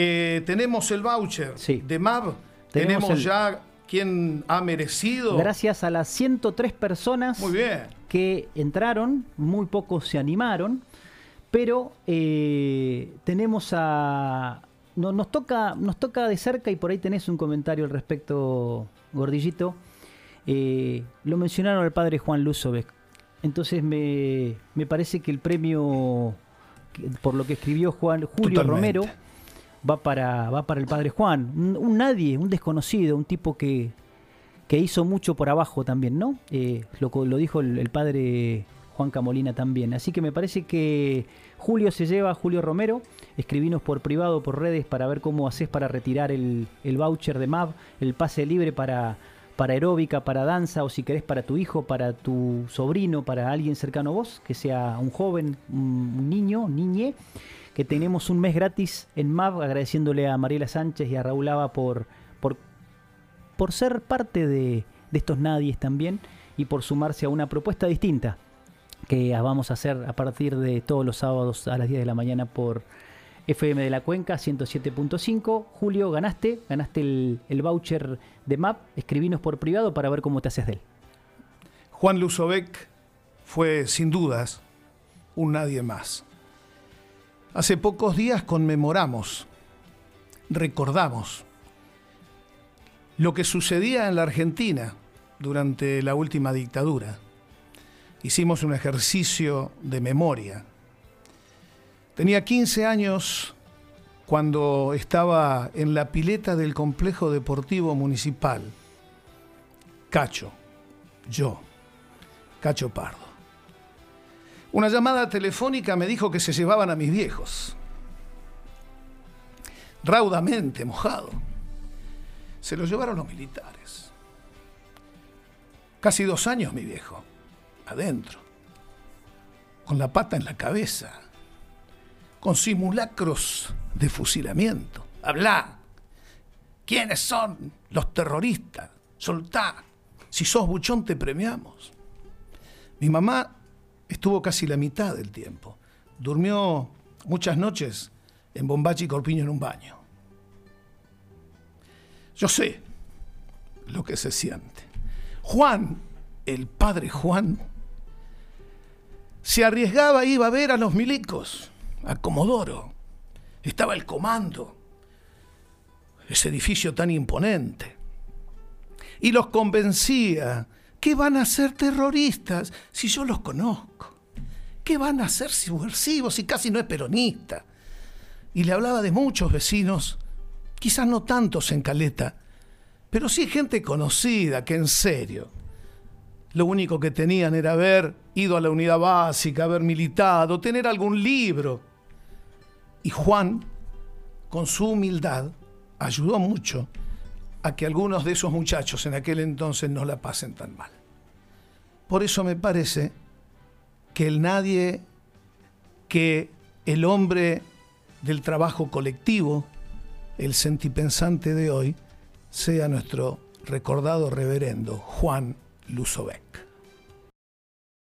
Eh, tenemos el voucher Sí. de MAV. Tenemos Tenemos, el- ya quien ha merecido. Gracias a las 103 personas Muy bien. que entraron, muy pocos se animaron, pero eh, tenemos a... no- nos, toca, nos toca de cerca y por ahí tenés un comentario al respecto, Gordillito. Eh, lo mencionaron al padre Juan Luzovic. Entonces me, me parece que el premio por lo que escribió Juan Julio Totalmente. Romero va para, va para el padre Juan. Un, nadie, un desconocido, un tipo que, que hizo mucho por abajo también, ¿no? Eh, lo, lo dijo el, el padre Juan Camolina también. Así que me parece que Julio se lleva, Julio Romero, escribinos por privado, por redes, para ver cómo haces para retirar el, el voucher de MAV, el pase libre para, para aeróbica, para danza, o si querés para tu hijo, para tu sobrino, para alguien cercano a vos, que sea un joven, un, niño, niñe, que tenemos un mes gratis en MAV, agradeciéndole a Mariela Sánchez y a Raúl Lava por, por por ser parte de, de estos nadies también y por sumarse a una propuesta distinta que vamos a hacer a partir de todos los sábados a las 10 de la mañana por FM de la Cuenca 107.5. Julio, ganaste, ganaste el, el voucher de MAP. Escribinos por privado para ver cómo te haces de él. Juan Luzovec fue sin dudas un nadie más. Hace pocos días conmemoramos, recordamos lo que sucedía en la Argentina durante la última dictadura. Hicimos un ejercicio de memoria. Tenía 15 años cuando estaba en la pileta del complejo deportivo municipal. Cacho, yo. Cacho Pardo. Una llamada telefónica me dijo que se llevaban a mis viejos. Raudamente mojado. Se lo llevaron los militares. Casi dos años mi viejo. Adentro. Con la pata en la cabeza. Con simulacros de fusilamiento. Habla. ¿Quiénes son los terroristas? Soltá. Si sos buchón te premiamos. Mi mamá estuvo casi la mitad del tiempo. Durmió muchas noches en Bombachi y Corpiño en un baño. Yo sé lo que se siente. Juan, el padre Juan, se arriesgaba iba a ver a los milicos, a Comodoro. Estaba el comando, ese edificio tan imponente. Y los convencía que van a ser terroristas si yo los conozco. ¿Qué van a ser subversivos si casi no es peronista? Y le hablaba de muchos vecinos, quizás no tantos en Caleta, pero sí gente conocida que en serio, lo único que tenían era haber ido a la unidad básica, haber militado, tener algún libro. Y Juan, con su humildad, ayudó mucho a que algunos de esos muchachos en aquel entonces no la pasen tan mal. Por eso me parece que el nadie, que el hombre del trabajo colectivo, el sentipensante de hoy, sea nuestro recordado reverendo Juan Luzovec.